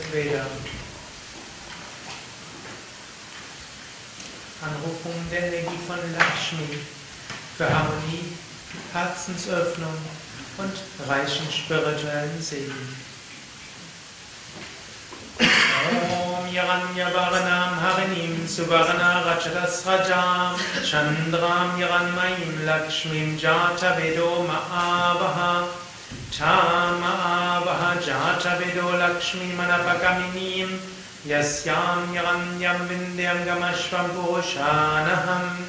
Rigveda. Anrufung der Energie von Lakshmi für Harmonie, Herzensöffnung und reichen spirituellen Segen. Om Yaranyavarnam Harinim Suvarna Rajatasrajam Chandram Yaranmayim Lakshmim Jata Vedo Maavaha क्षामावह चाच विदो लक्ष्मीमनपकमिनीम् यस्यां यवन्यं विन्द्यङ्गमश्वपोषानहम्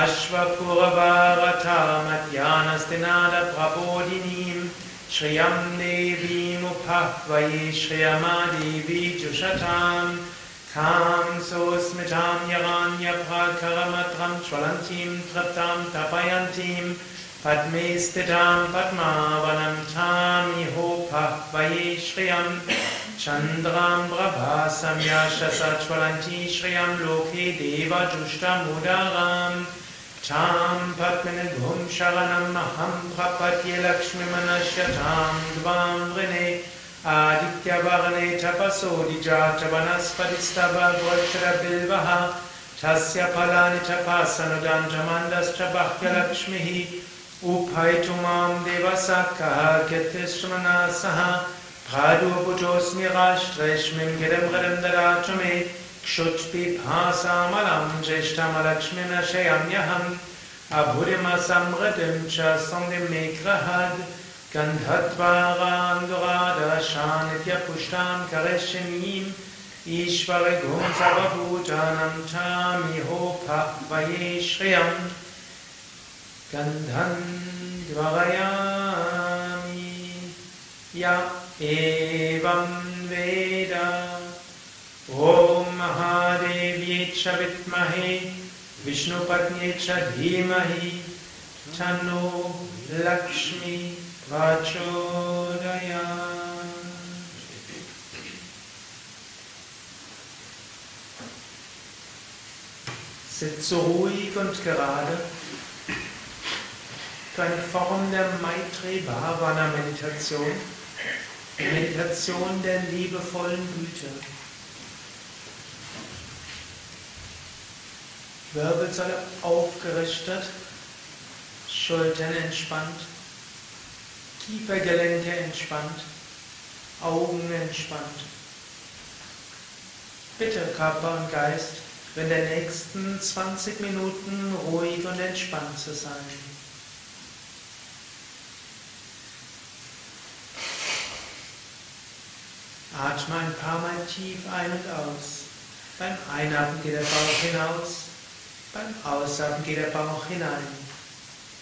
अश्वपुरभावथामध्यानस्तिनादप्रबोधिनीं श्रियं देवीमुखः वै श्रियमादेवीजुषतां खां सोऽस्मितां यवान्यभाखरमत्रं ज्वलन्तीं तृप्तां तपयन्तीम् पद्मे स्थितां पद्मावनं छामिहोपः वये श्रियं चन्द्रां प्रभासं याशसज्वलञ्ची श्रियं लोके देवजुष्टमुदाराम् क्षां पद्मिनिर्घुं शरणम् अहं प्रपत्ये लक्ष्मीमनश्य क्षां द्वां वृणे आदित्यवर्णे चपसोदिजा च वनस्पतिस्तव गोक्षरबिल्वः छस्य फलानि च पासनुदां च मन्दश्च ष्मीः उभै chami hopa vayeshriyam Shriyam Gandhan Dvarayami Ya Evam Veda. Om Mahadevye Chavitmahe Vishnupatnye Chadhimahi Tano Lakshmi Prachodaya Sitze ruhig und gerade eine Form der Maitri Bhavana Meditation, die Meditation der liebevollen Güte. Wirbelsäule aufgerichtet, Schultern entspannt, Kiefergelenke entspannt, Augen entspannt. Bitte Körper und Geist, in den nächsten 20 Minuten ruhig und entspannt zu sein. Atme ein paar Mal tief ein und aus. Beim Einatmen geht der Bauch hinaus, beim Ausatmen geht der Bauch hinein.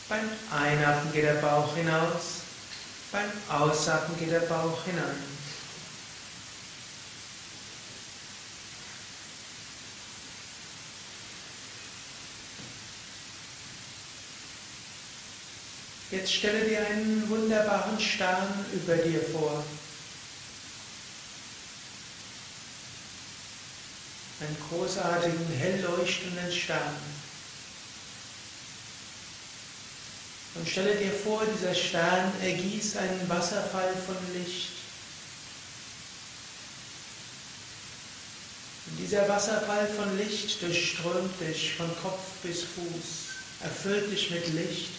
Beim Einatmen geht der Bauch hinaus, beim Ausatmen geht der Bauch hinein. Jetzt stelle dir einen wunderbaren Stern über dir vor. Einen großartigen, hell leuchtenden Stern. Und stelle dir vor, dieser Stern ergießt einen Wasserfall von Licht. Und dieser Wasserfall von Licht durchströmt dich von Kopf bis Fuß, erfüllt dich mit Licht.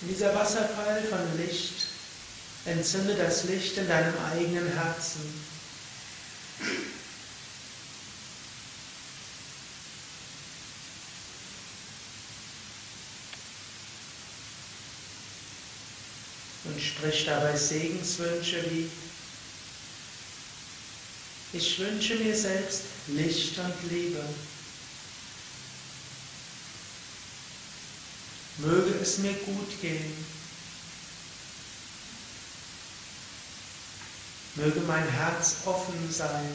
Und dieser Wasserfall von Licht entzünde das Licht in deinem eigenen Herzen. Und sprich dabei Segenswünsche wie ich wünsche mir selbst Licht und Liebe. Möge es mir gut gehen. Möge mein Herz offen sein.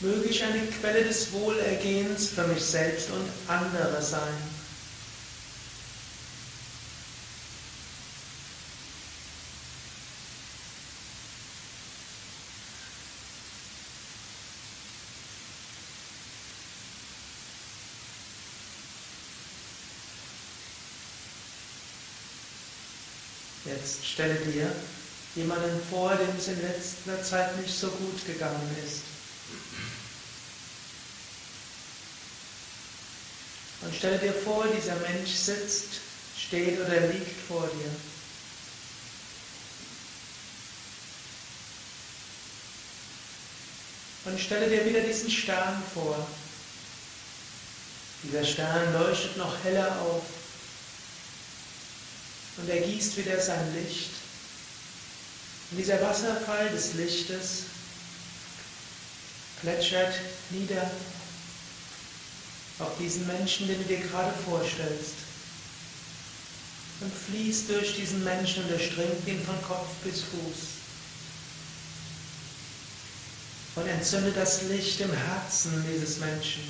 Möge ich eine Quelle des Wohlergehens für mich selbst und andere sein. Jetzt stelle dir jemanden vor, dem es in letzter Zeit nicht so gut gegangen ist. Und stelle dir vor, dieser Mensch sitzt, steht oder liegt vor dir. Und stelle dir wieder diesen Stern vor. Dieser Stern leuchtet noch heller auf und er gießt wieder sein Licht. Und dieser Wasserfall des Lichtes plätschert nieder auf diesen Menschen, den du dir gerade vorstellst. Und fließt durch diesen Menschen und erstringt ihn von Kopf bis Fuß. Und entzündet das Licht im Herzen dieses Menschen.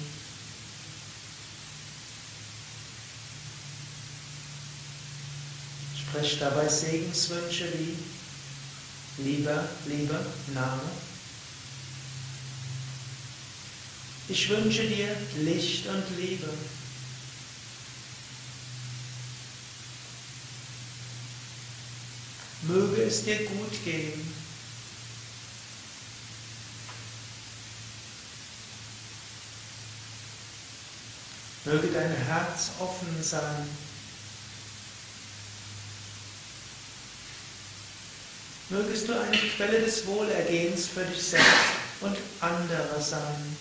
Sprecht dabei Segenswünsche wie lieber, lieber Name. Ich wünsche dir Licht und Liebe. Möge es dir gut gehen. Möge dein Herz offen sein. Mögest du eine Quelle des Wohlergehens für dich selbst und andere sein.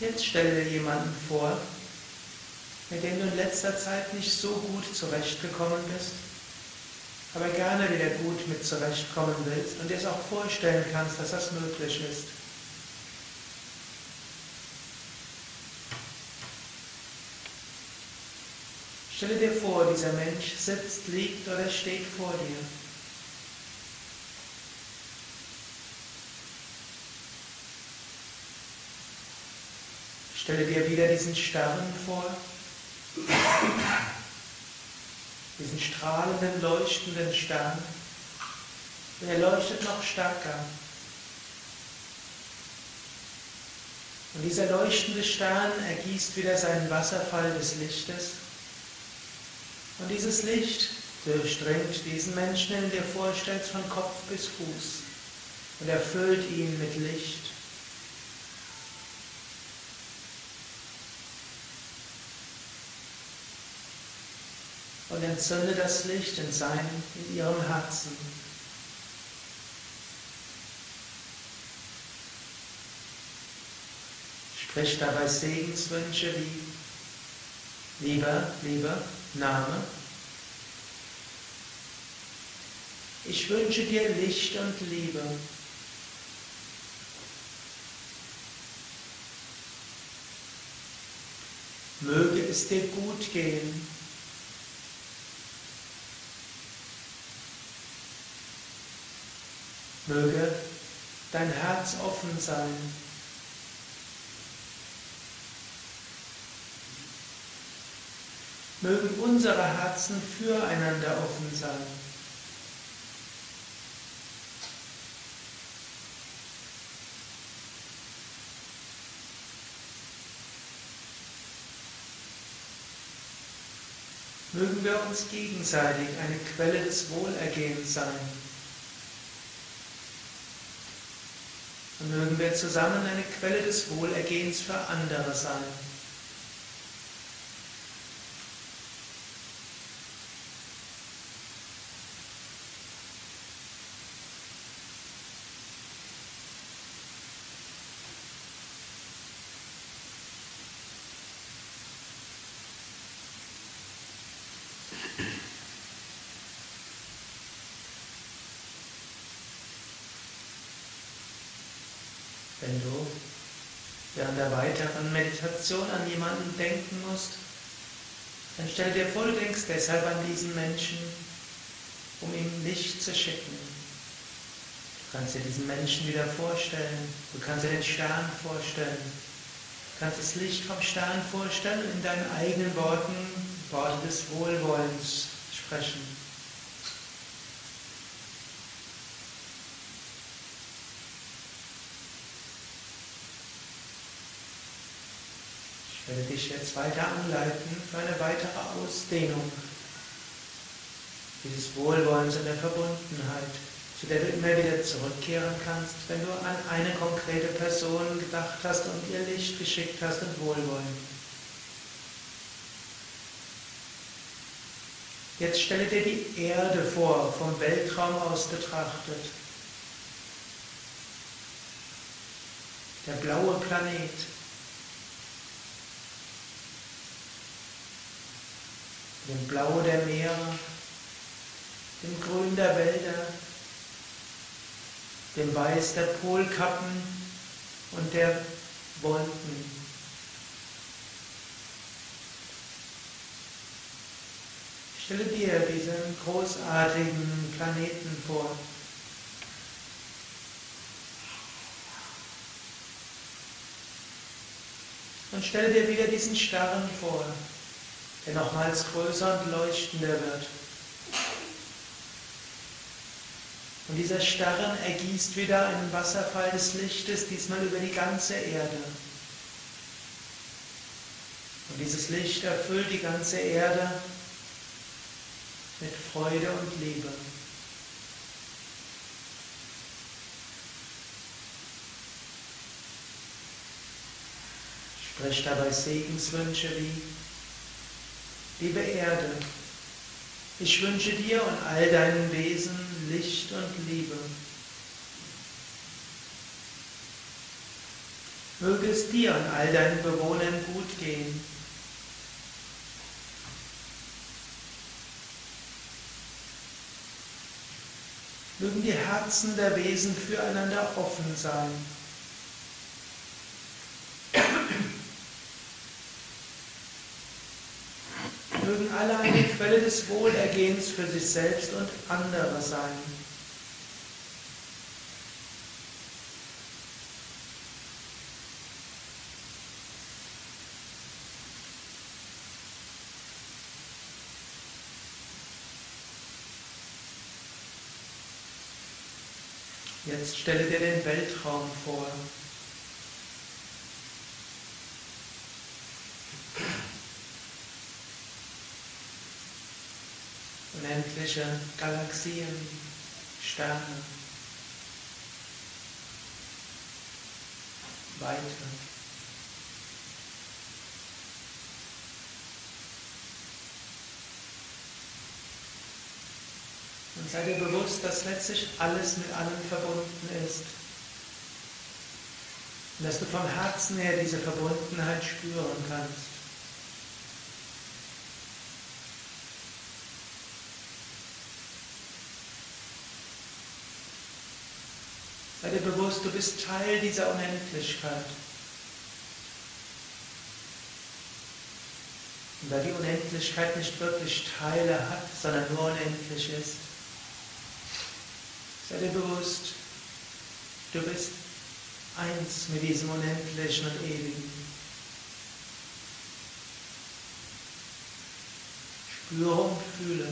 Jetzt stelle dir jemanden vor, mit dem du in letzter Zeit nicht so gut zurechtgekommen bist, aber gerne wieder gut mit zurechtkommen willst und dir es auch vorstellen kannst, dass das möglich ist. Stelle dir vor, dieser Mensch sitzt, liegt oder steht vor dir. Stelle dir wieder diesen Stern vor, diesen strahlenden, leuchtenden Stern. Und er leuchtet noch stärker. Und dieser leuchtende Stern ergießt wieder seinen Wasserfall des Lichtes. Und dieses Licht durchdringt diesen Menschen, den du dir vorstellst, von Kopf bis Fuß und erfüllt ihn mit Licht. Und entzünde das Licht in seinem, in ihrem Herzen. Sprich dabei Segenswünsche wie lieber, lieber Name. Ich wünsche dir Licht und Liebe. Möge es dir gut gehen. Möge dein Herz offen sein. Mögen unsere Herzen füreinander offen sein. Mögen wir uns gegenseitig eine Quelle des Wohlergehens sein. Und mögen wir zusammen eine Quelle des Wohlergehens für andere sein. Wenn du während der weiteren Meditation an jemanden denken musst, dann stell dir vor, du denkst deshalb an diesen Menschen, um ihm Licht zu schicken. Du kannst dir diesen Menschen wieder vorstellen, du kannst dir den Stern vorstellen, Du kannst das Licht vom Stern vorstellen und in deinen eigenen Worten Worte des Wohlwollens sprechen. Ich werde dich jetzt weiter anleiten für eine weitere Ausdehnung dieses Wohlwollens und der Verbundenheit, zu der du immer wieder zurückkehren kannst, wenn du an eine konkrete Person gedacht hast und ihr Licht geschickt hast und Wohlwollen. Jetzt stelle dir die Erde vor, vom Weltraum aus betrachtet. Der blaue Planet. Dem Blau der Meere, dem Grün der Wälder, dem Weiß der Polkappen und der Wolken. Stelle dir diesen großartigen Planeten vor. Und stelle dir wieder diesen Stern vor, der nochmals größer und leuchtender wird. Und dieser Stern ergießt wieder einen Wasserfall des Lichtes, diesmal über die ganze Erde. Und dieses Licht erfüllt die ganze Erde mit Freude und Liebe. Sprich dabei Segenswünsche wie, liebe Erde, ich wünsche dir und all deinen Wesen Licht und Liebe. Möge es dir und all deinen Bewohnern gut gehen. Mögen die Herzen der Wesen füreinander offen sein. Mögen alle eine Quelle des Wohlergehens für sich selbst und andere sein. Jetzt stelle dir den Weltraum vor. Unendliche Galaxien, Sterne, Weite. Und sei dir bewusst, dass letztlich alles mit allem verbunden ist. Und dass du vom Herzen her diese Verbundenheit spüren kannst. Sei dir bewusst, du bist Teil dieser Unendlichkeit. Und da die Unendlichkeit nicht wirklich Teile hat, sondern nur unendlich ist, Sei dir bewusst, du bist eins mit diesem Unendlichen und Ewigen. Spüre und fühle,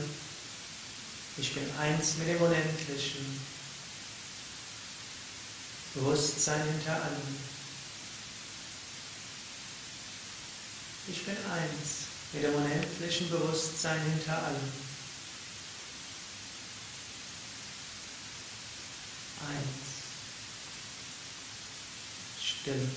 ich bin eins mit dem Unendlichen. Bewusstsein hinter allem. Ich bin eins mit dem unendlichen Bewusstsein hinter allem. eins. Still.